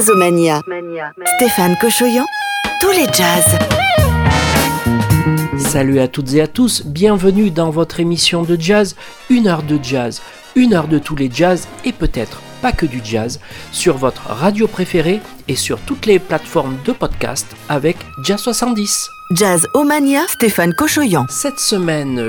Jazzomania. Stéphane Cochoyan, tous les jazz. Salut à toutes et à tous, bienvenue dans votre émission de jazz, une heure de jazz, une heure de tous les jazz et peut-être pas que du jazz, sur votre radio préférée et sur toutes les plateformes de podcast avec Jazz 70. Jazz Omania, Stéphane Cochoyan. Cette semaine,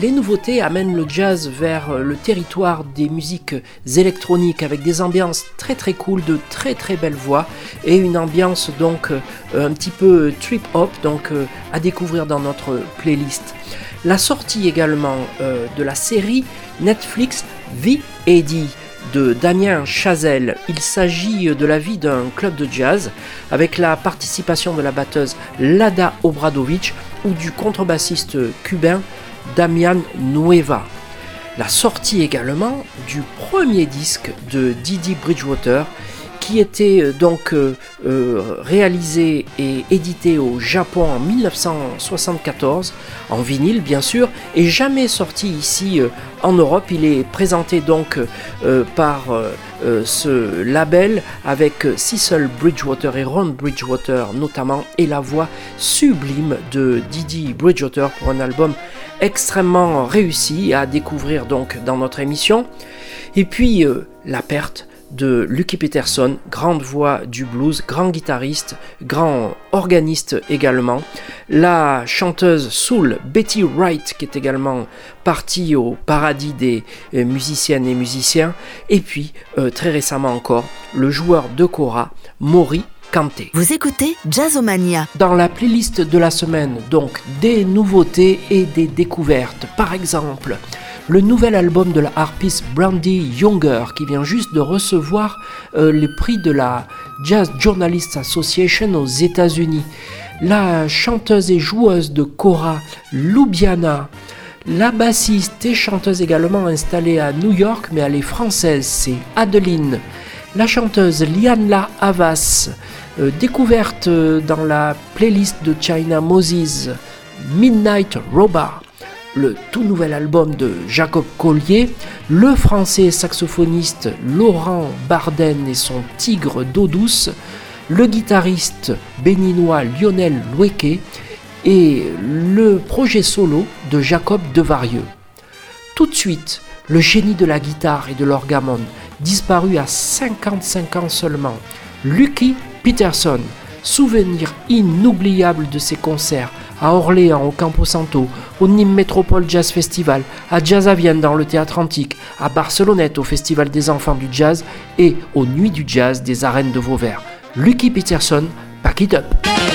les nouveautés amènent le jazz vers le territoire des musiques électroniques avec des ambiances très très cool, de très très belles voix et une ambiance donc un petit peu trip hop donc à découvrir dans notre playlist. La sortie également euh, de la série Netflix V.A.D de Damien Chazelle. Il s'agit de la vie d'un club de jazz avec la participation de la batteuse Lada Obradovic ou du contrebassiste cubain Damian Nueva. La sortie également du premier disque de Didi Bridgewater qui était euh, donc euh, euh, réalisé et édité au Japon en 1974, en vinyle bien sûr, et jamais sorti ici en Europe. Il est présenté donc par ce label avec Cecil Bridgewater et Ron Bridgewater notamment, et la voix sublime de Didi Bridgewater pour un album extrêmement réussi à découvrir donc dans notre émission. Et puis la perte de Lucky Peterson, grande voix du blues, grand guitariste, grand organiste également. La chanteuse soul Betty Wright qui est également partie au paradis des euh, musiciennes et musiciens. Et puis euh, très récemment encore le joueur de Cora, Maury Kanté. Vous écoutez Jazzomania. Dans la playlist de la semaine, donc des nouveautés et des découvertes. Par exemple, le nouvel album de la harpiste Brandy Younger qui vient juste de recevoir euh, les prix de la Jazz Journalists Association aux États-Unis. La chanteuse et joueuse de Cora, Lubiana, la bassiste et chanteuse également installée à New York, mais elle est française, c'est Adeline. La chanteuse Lianla Havas, euh, découverte euh, dans la playlist de China Moses, Midnight Robot le tout nouvel album de Jacob Collier, le français saxophoniste Laurent Barden et son tigre d'eau douce, le guitariste béninois Lionel Loueke et le projet solo de Jacob Devarieux. Tout de suite, le génie de la guitare et de l'orgamon, disparu à 55 ans seulement, Lucky Peterson, souvenir inoubliable de ses concerts à Orléans, au Campo Santo, au Nîmes Métropole Jazz Festival, à Jazz à Vienne dans le Théâtre Antique, à Barcelonnette au Festival des Enfants du Jazz et aux Nuits du Jazz des Arènes de Vauvert. Lucky Peterson, pack it up!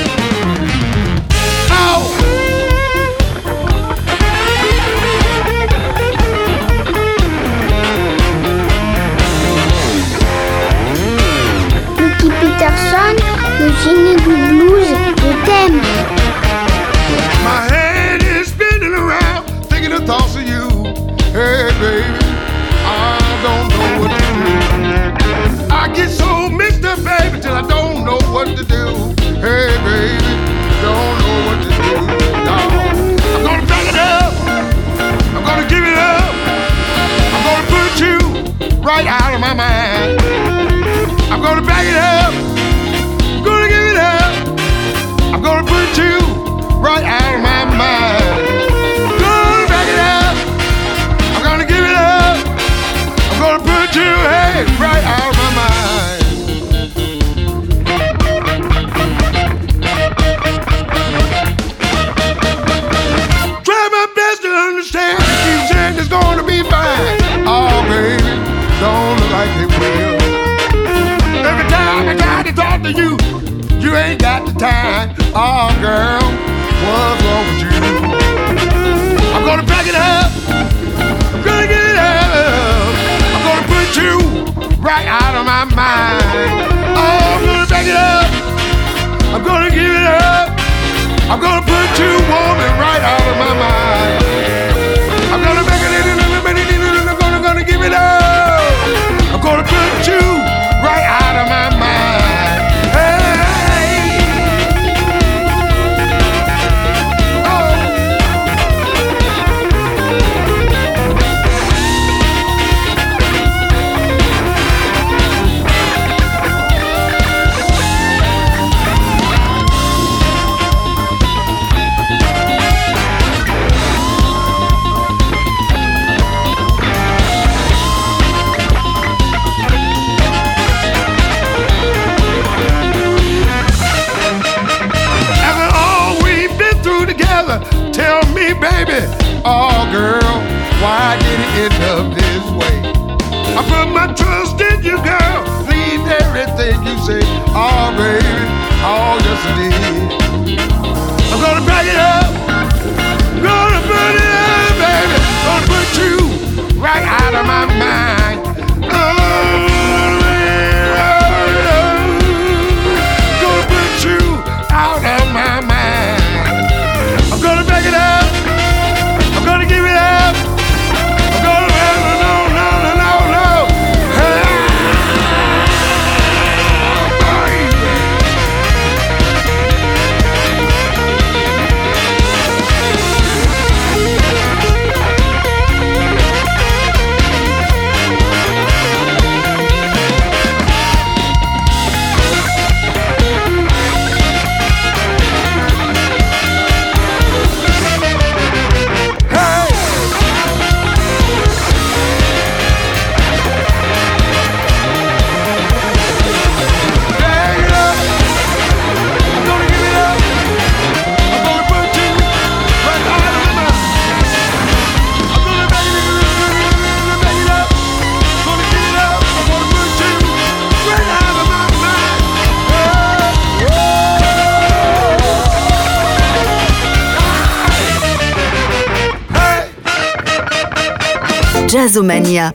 Mania.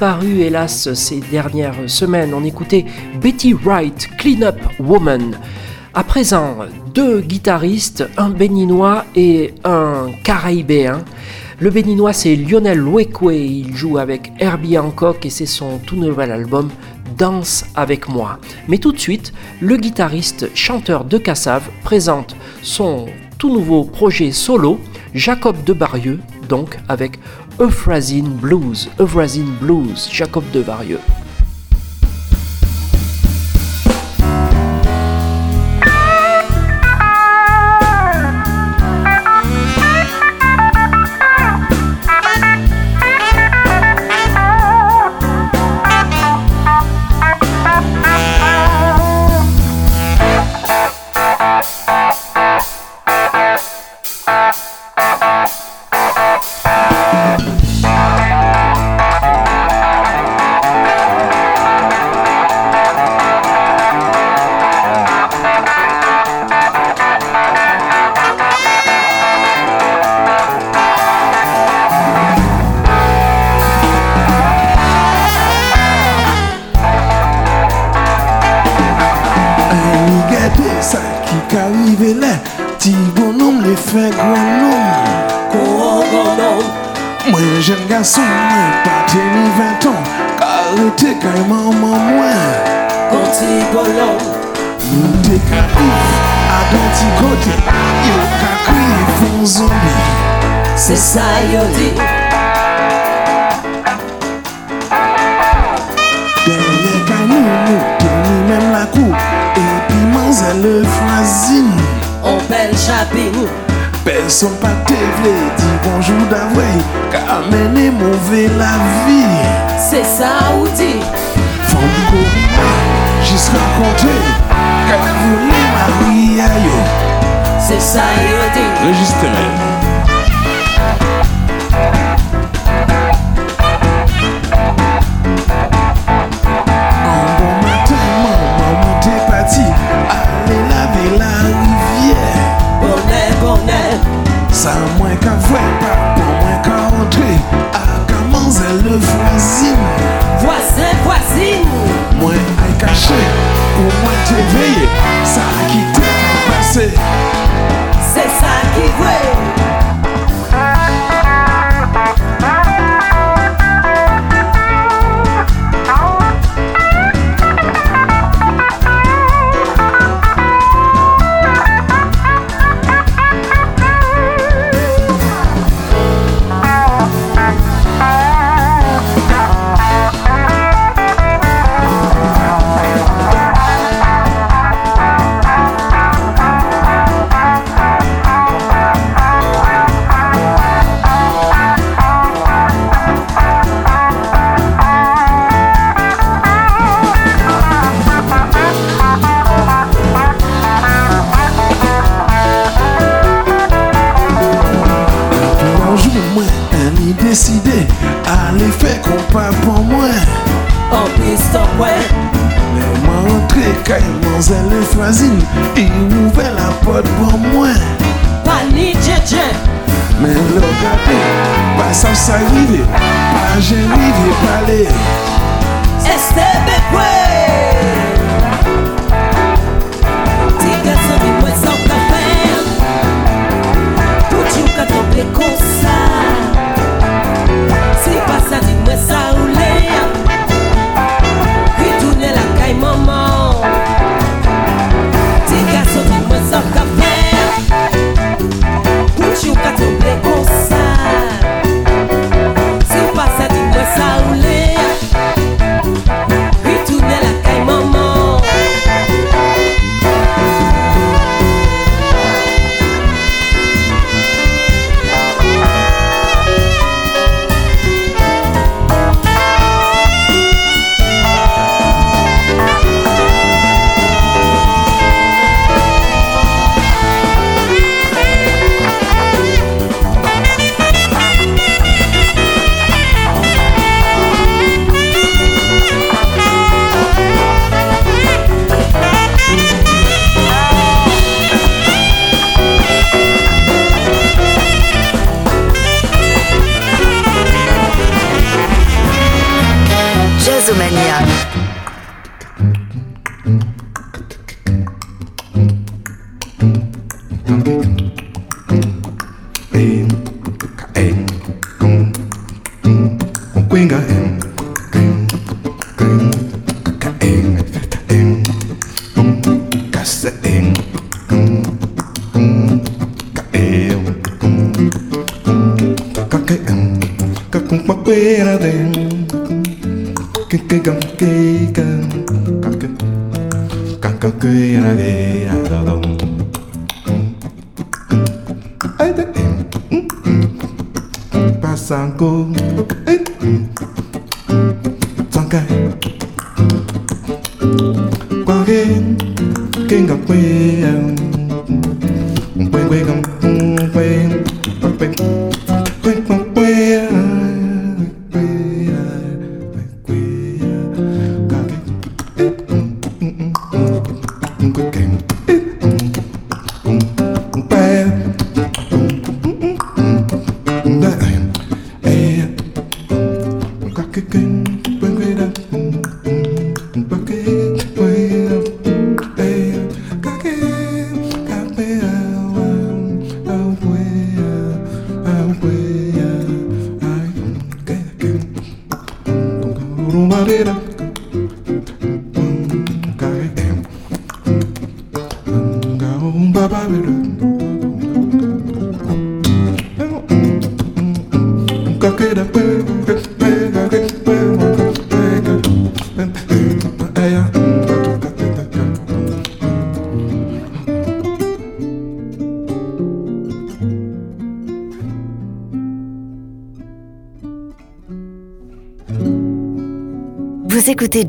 Jazzomania. hélas, ces dernières semaines. On écoutait Betty Wright, Clean Up Woman. À présent, deux guitaristes, un béninois et un caraïbéen. Le béninois, c'est Lionel Wekwe. Il joue avec Herbie Hancock et c'est son tout nouvel album Danse avec moi. Mais tout de suite, le guitariste chanteur de Cassave présente son tout nouveau projet solo, Jacob de Barieux, donc avec Euphrazine Blues, Euphrazine Blues, Jacob de Varieux. Nou te ka if a don ti kote Yo ka kriye fon zombi Se sa yo di Denye kay nou teni menm la kou Epi manzel le fwazin On bel chapin Person pa te vle di bonjou Ka mene mouve la vi Se sa ou di Fon kou jis rakonte Ka voule maria yo Se sa yo di Registre An bon matin, maman mwen te pati Ale lave la rivye Bonè, bonè Sa mwen ka fwe pa, pou mwen ka rentre A ka manzel le fwazin Voisin, voisine Mwen ay kache, Se sa ki vwe rentre kay manzel le fwazin I ouve la pot pou mwen Pa ni dje dje Men lo gade, pa sa sa rive Pa jen rive pale Este be pera den Ke ke gam ke gam Gam ke Gam gam ke ra de ra da dom Ai da em Pasan ko Ai Sang kai Qua gen Ken ga pera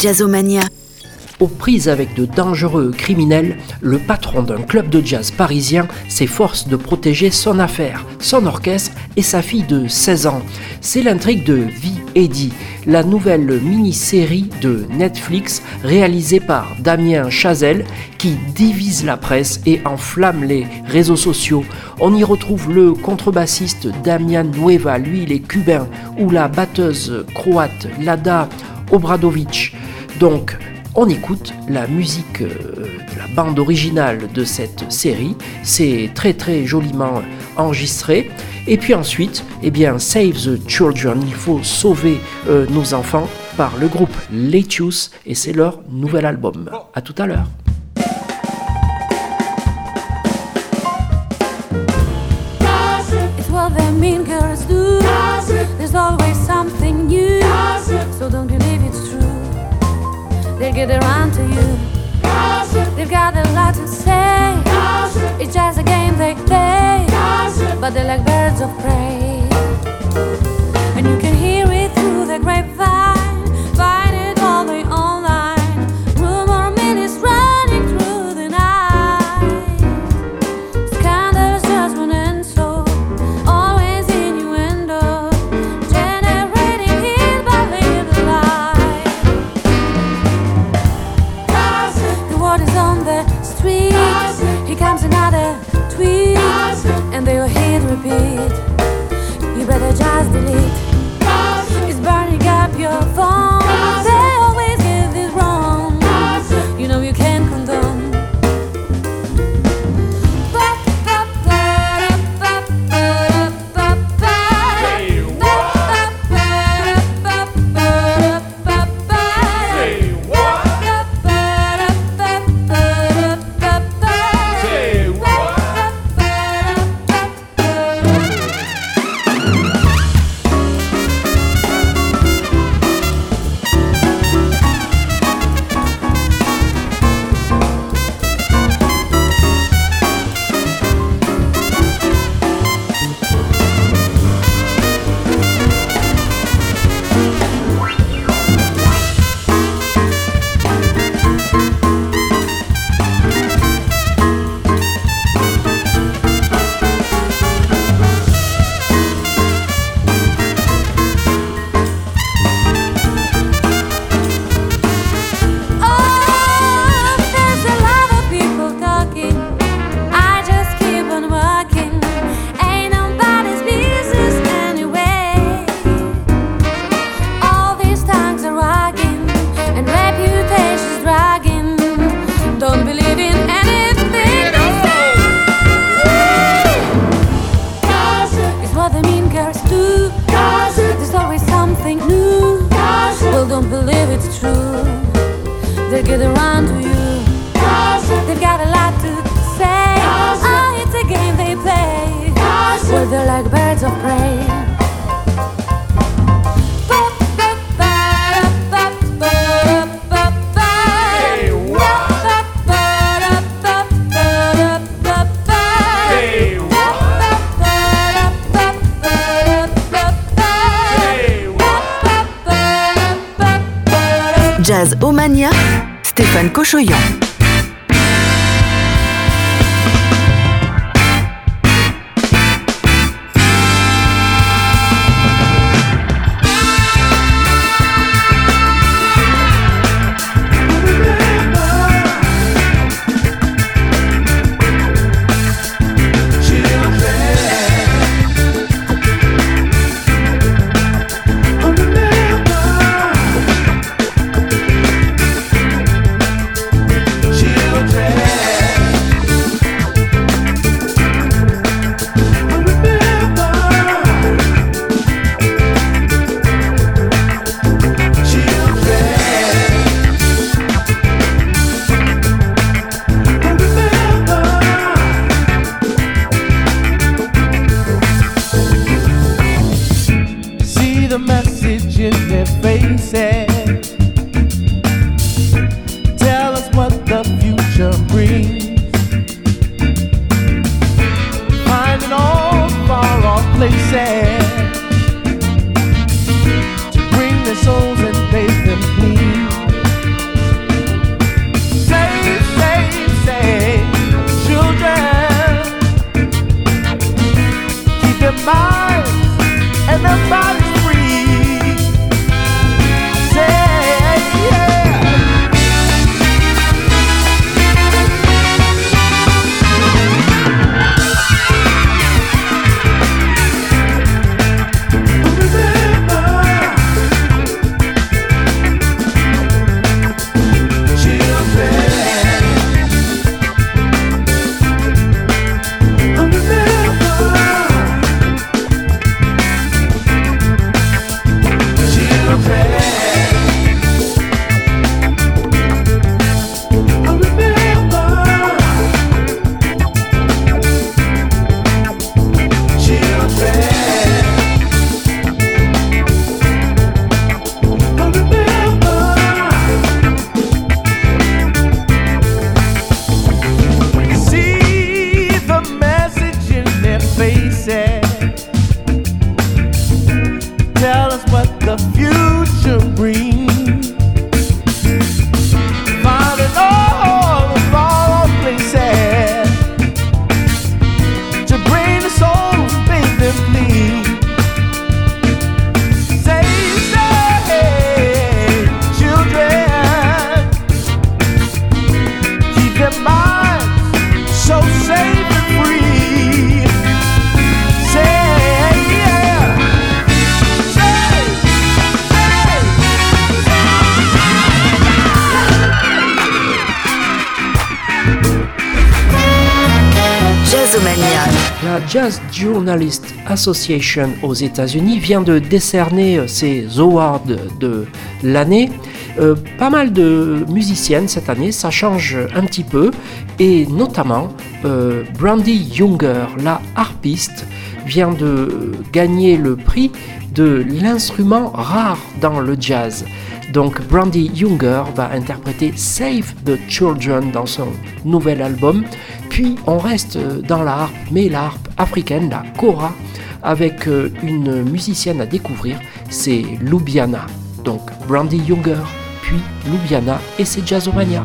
Jazzomania. Aux prises avec de dangereux criminels, le patron d'un club de jazz parisien s'efforce de protéger son affaire, son orchestre et sa fille de 16 ans. C'est l'intrigue de Vie Eddie, la nouvelle mini-série de Netflix réalisée par Damien Chazelle qui divise la presse et enflamme les réseaux sociaux. On y retrouve le contrebassiste Damian Nueva, lui il est cubain, ou la batteuse croate Lada Obradovic. Donc, on écoute la musique euh, de la bande originale de cette série. C'est très très joliment enregistré. Et puis ensuite, eh bien, Save the Children. Il faut sauver euh, nos enfants par le groupe Letius et c'est leur nouvel album. À tout à l'heure. They'll get around to you. They've got a lot to say. It's just a game they play. But they're like birds of prey. And you can hear it through the grapevine. Association aux États-Unis vient de décerner euh, ses awards de l'année. Euh, pas mal de musiciennes cette année, ça change un petit peu, et notamment euh, Brandy Younger, la harpiste, vient de gagner le prix de l'instrument rare dans le jazz. Donc Brandy Younger va interpréter Save the Children dans son nouvel album. Puis on reste dans la mais la africaine, la kora, avec euh, une musicienne à découvrir, c'est Lubiana. Donc Brandy Younger, puis Lubiana et c'est Jazzomania.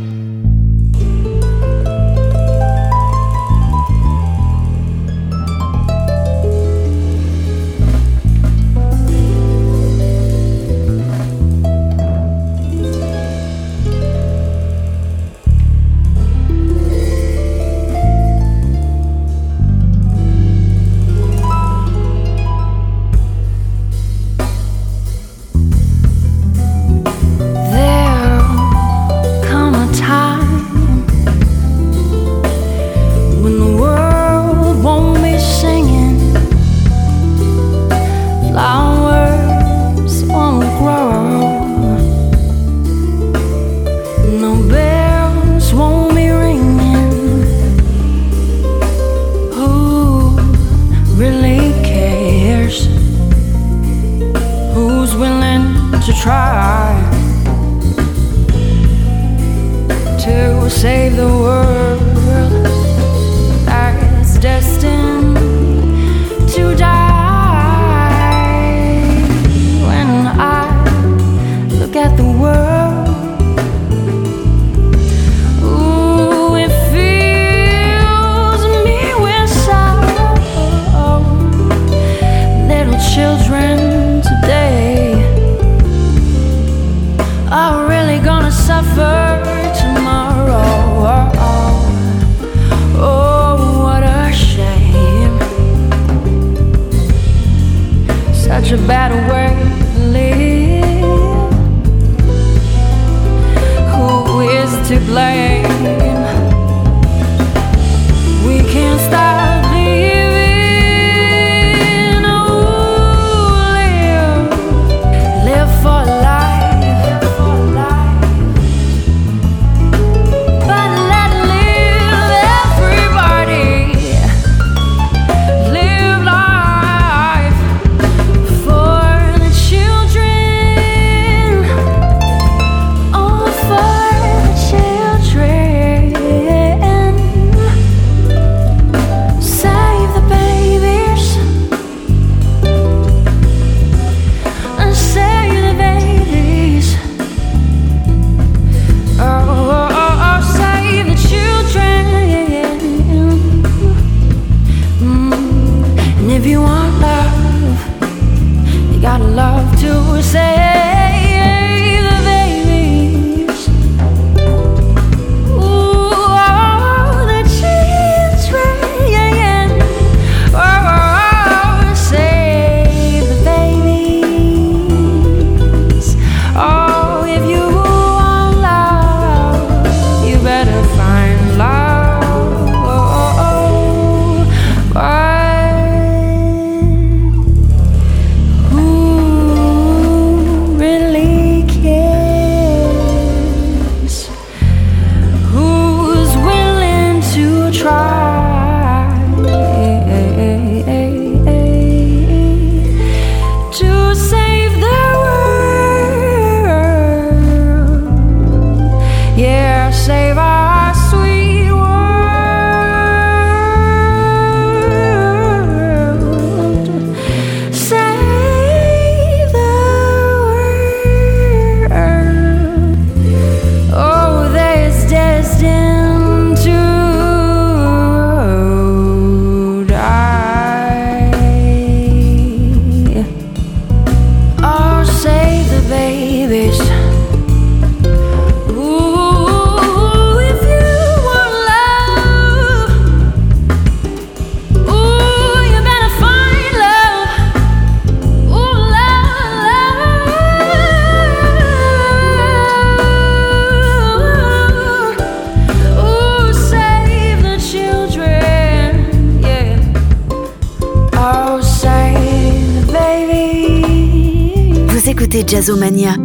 Écoutez Jazzomania.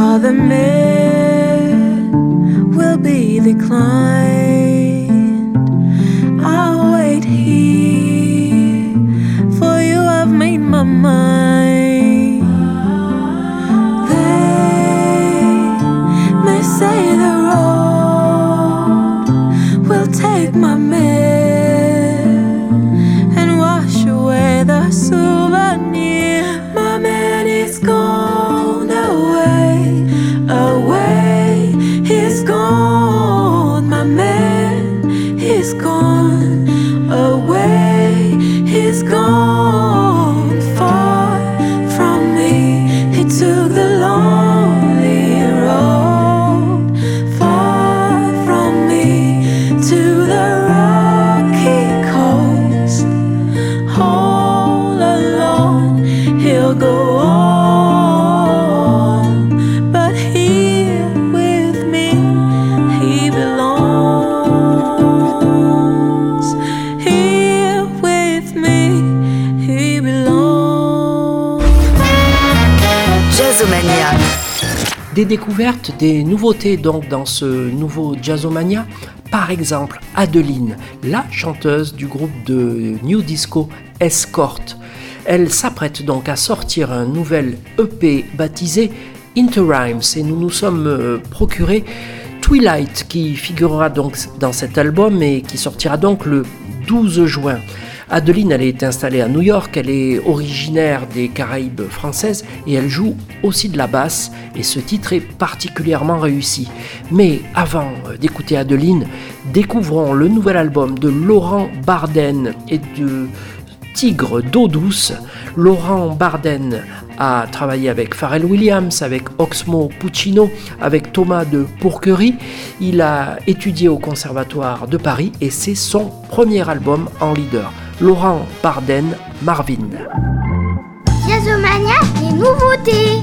Other men will be declined. I'll wait here, for you have made my mind. Des découvertes, des nouveautés donc dans ce nouveau Jazzomania. Par exemple, Adeline, la chanteuse du groupe de New Disco Escort. Elle s'apprête donc à sortir un nouvel EP baptisé Interrhymes et nous nous sommes euh, procuré Twilight qui figurera donc dans cet album et qui sortira donc le 12 juin. Adeline, elle est installée à New York, elle est originaire des Caraïbes françaises et elle joue aussi de la basse et ce titre est particulièrement réussi. Mais avant euh, d'écouter Adeline, découvrons le nouvel album de Laurent Barden et de Tigre d'eau douce. Laurent Barden a travaillé avec Pharrell Williams, avec Oxmo Puccino, avec Thomas de Pourquerie. Il a étudié au Conservatoire de Paris et c'est son premier album en leader. Laurent Barden, Marvin. Jazzomania, les nouveautés.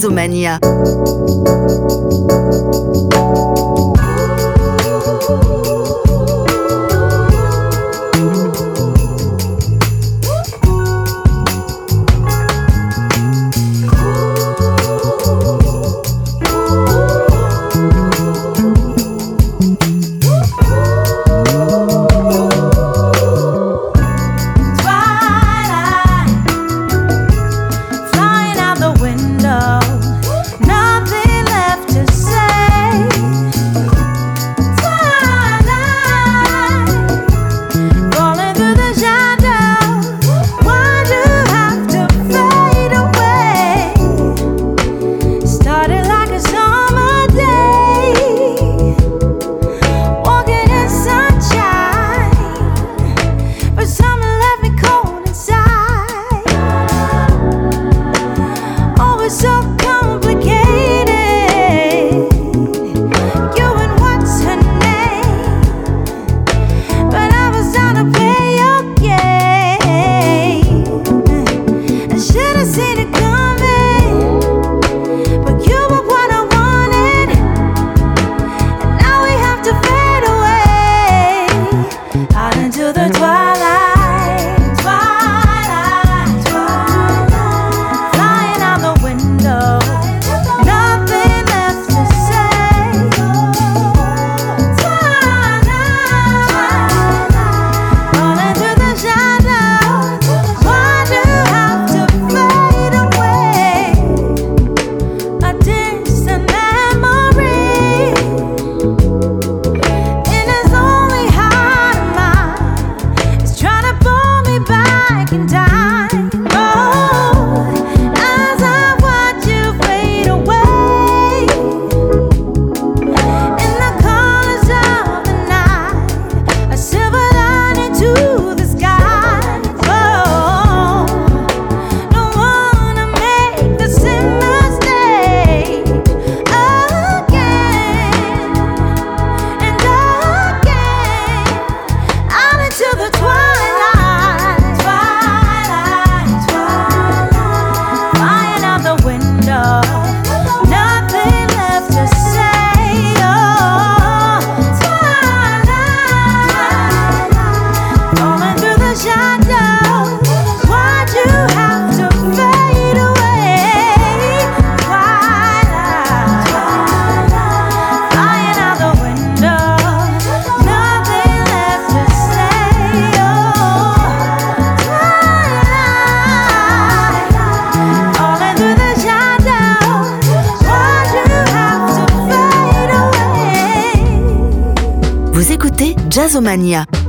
bez umenia. Jazzomania.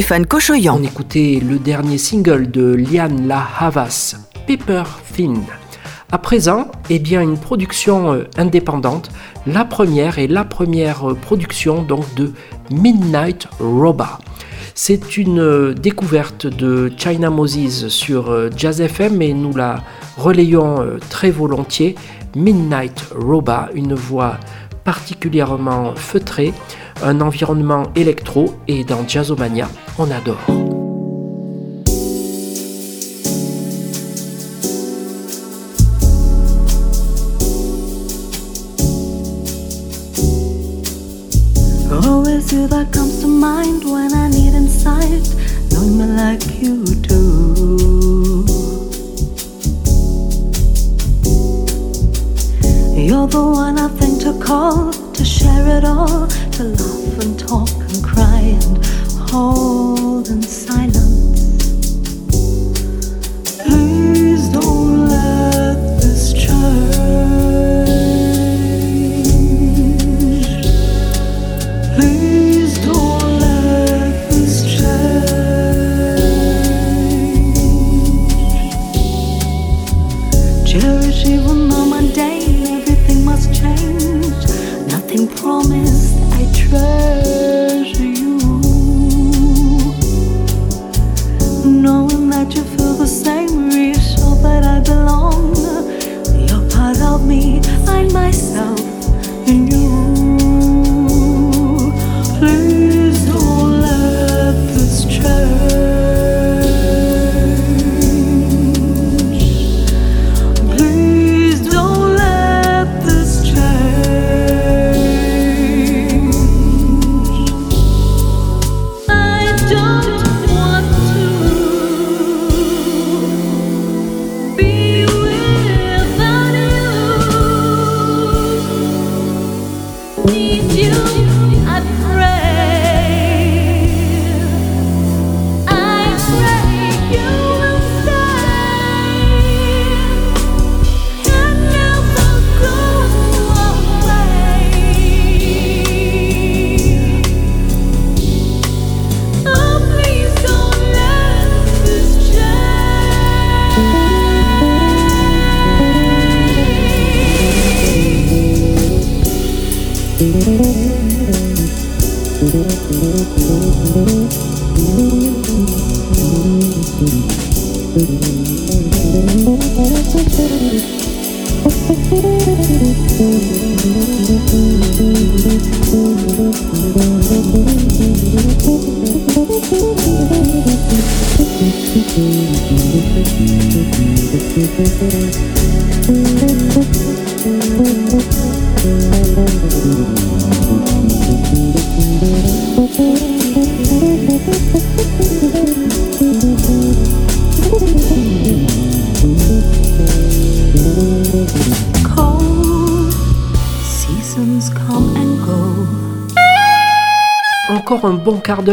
Stéphane On écoutait le dernier single de Liane La Havas, Paper Thin. À présent, eh bien, une production euh, indépendante, la première et la première euh, production donc de Midnight Roba. C'est une euh, découverte de China Moses sur Jazz FM et nous la relayons très volontiers. Midnight Roba, une voix particulièrement feutrée un environnement électro et dans Jazzomania, on adore. always that comes to mind when I need insight, knowing me like you do. You're the one I think to call to share it all, to laugh and talk and cry and hold in silence.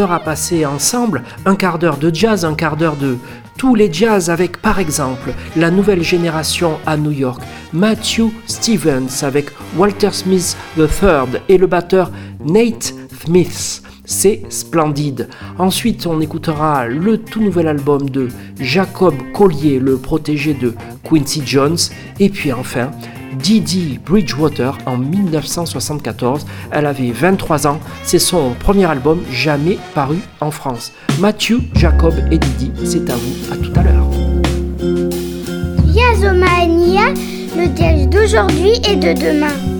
À passer ensemble, un quart d'heure de jazz, un quart d'heure de tous les jazz avec par exemple la nouvelle génération à New York, Matthew Stevens avec Walter Smith III et le batteur Nate Smith. C'est splendide. Ensuite, on écoutera le tout nouvel album de Jacob Collier, le protégé de Quincy Jones. Et puis enfin, Didi Bridgewater en 1974. Elle avait 23 ans. C'est son premier album jamais paru en France. Matthew, Jacob et Didi, c'est à vous. À tout à l'heure. Yazomania, le jazz d'aujourd'hui et de demain.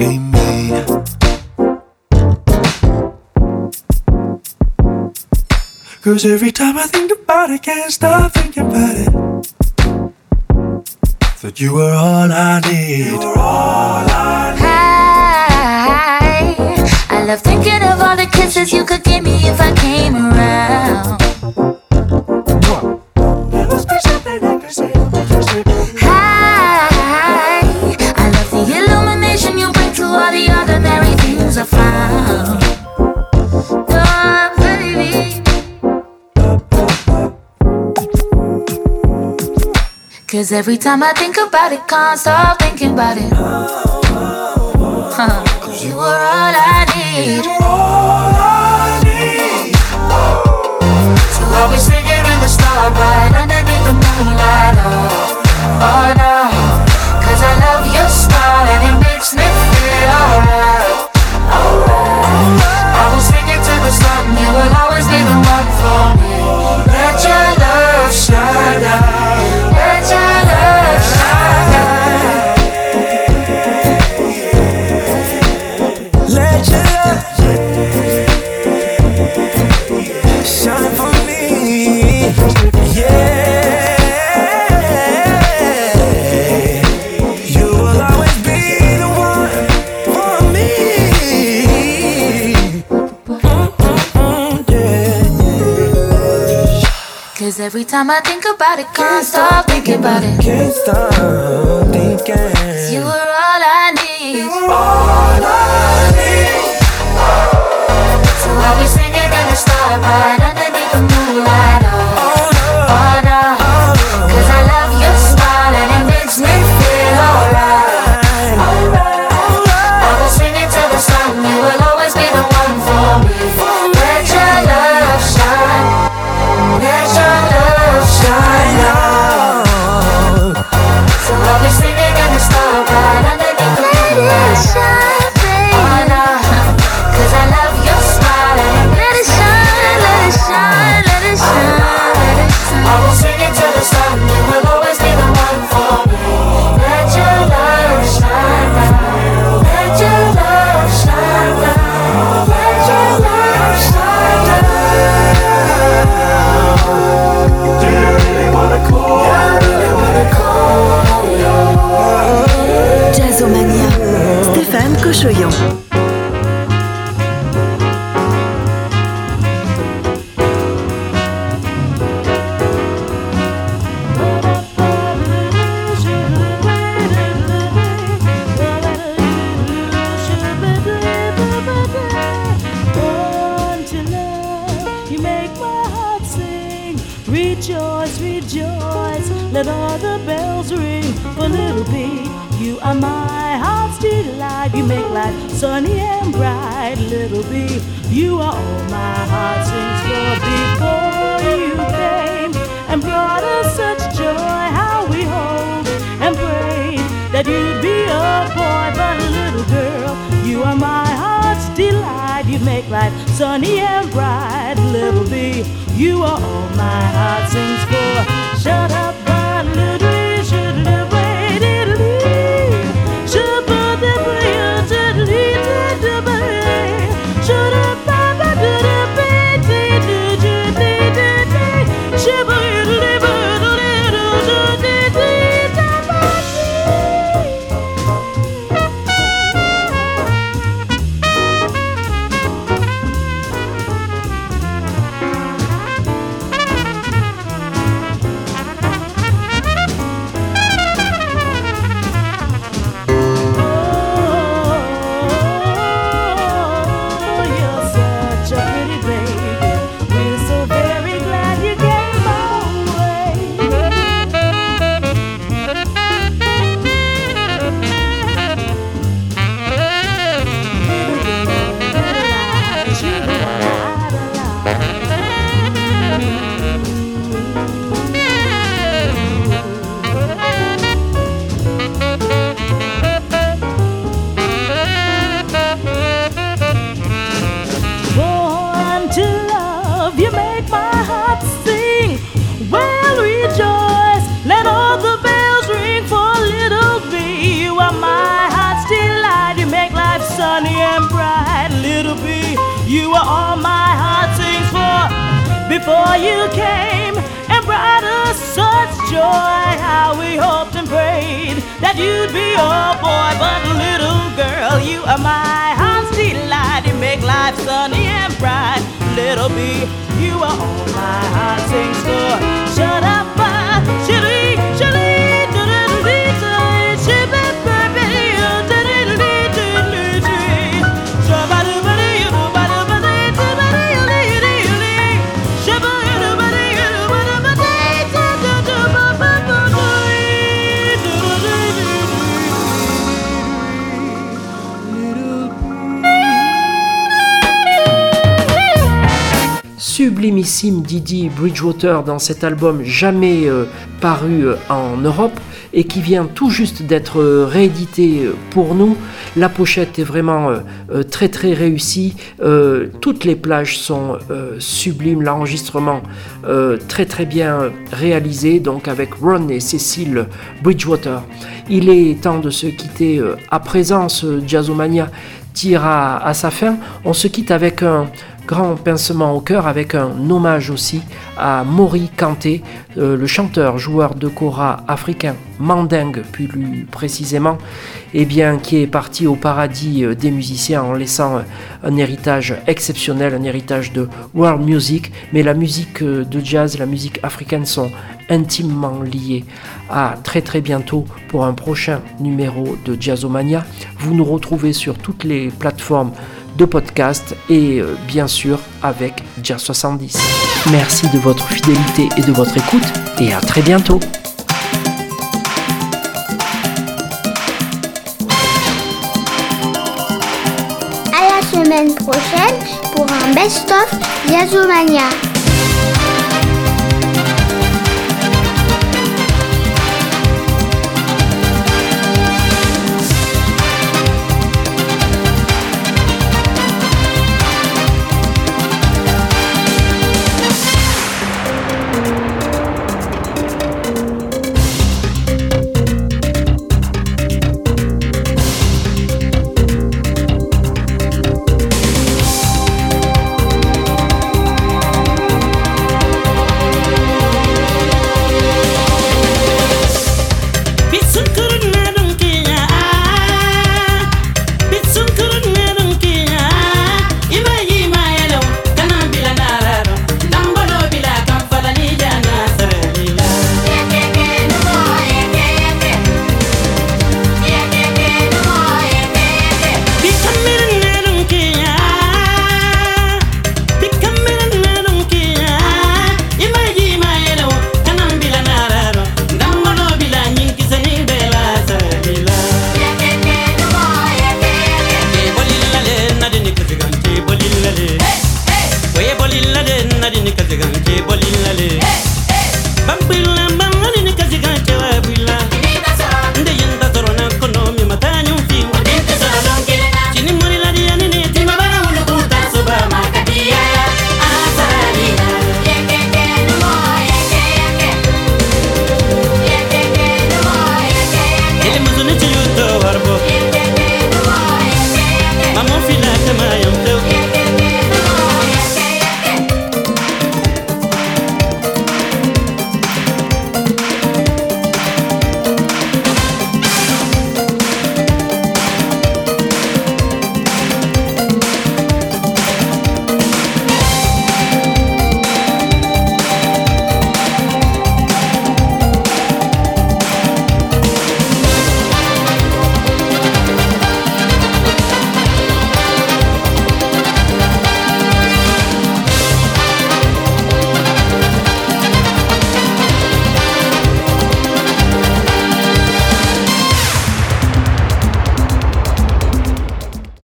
Dime Cause every time I think about it, can't stop thinking about it. That you were all I need, you were all I need. I, I love thinking of all the kisses you could give me if I came around. Cause every time I think about it, can't stop thinking about it. Huh. Cause you are all I need. All I need. So I'll be singing in the starlight underneath the moonlight. Oh, all night. Every time I think about it, can't, can't stop thinking about it. Can't stop thinking. Cause you were all I need. All I need. So I'll be singing in the starlight. Sublimissime Didi Bridgewater dans cet album jamais euh, paru euh, en Europe et qui vient tout juste d'être euh, réédité pour nous. La pochette est vraiment très très réussie. Toutes les plages sont sublimes. L'enregistrement très très bien réalisé, donc avec Ron et Cécile Bridgewater. Il est temps de se quitter à présent. Ce Jazzomania tire à sa fin. On se quitte avec un grand pincement au cœur avec un hommage aussi à Maury Kanté, euh, le chanteur, joueur de kora africain, mandingue plus précisément, et bien, qui est parti au paradis euh, des musiciens en laissant euh, un héritage exceptionnel, un héritage de world music, mais la musique de jazz, la musique africaine sont intimement liées. À très très bientôt pour un prochain numéro de Jazzomania. Vous nous retrouvez sur toutes les plateformes de podcast et euh, bien sûr avec Jazz 70. Merci de votre fidélité et de votre écoute et à très bientôt. À la semaine prochaine pour un best-of Jazzomania.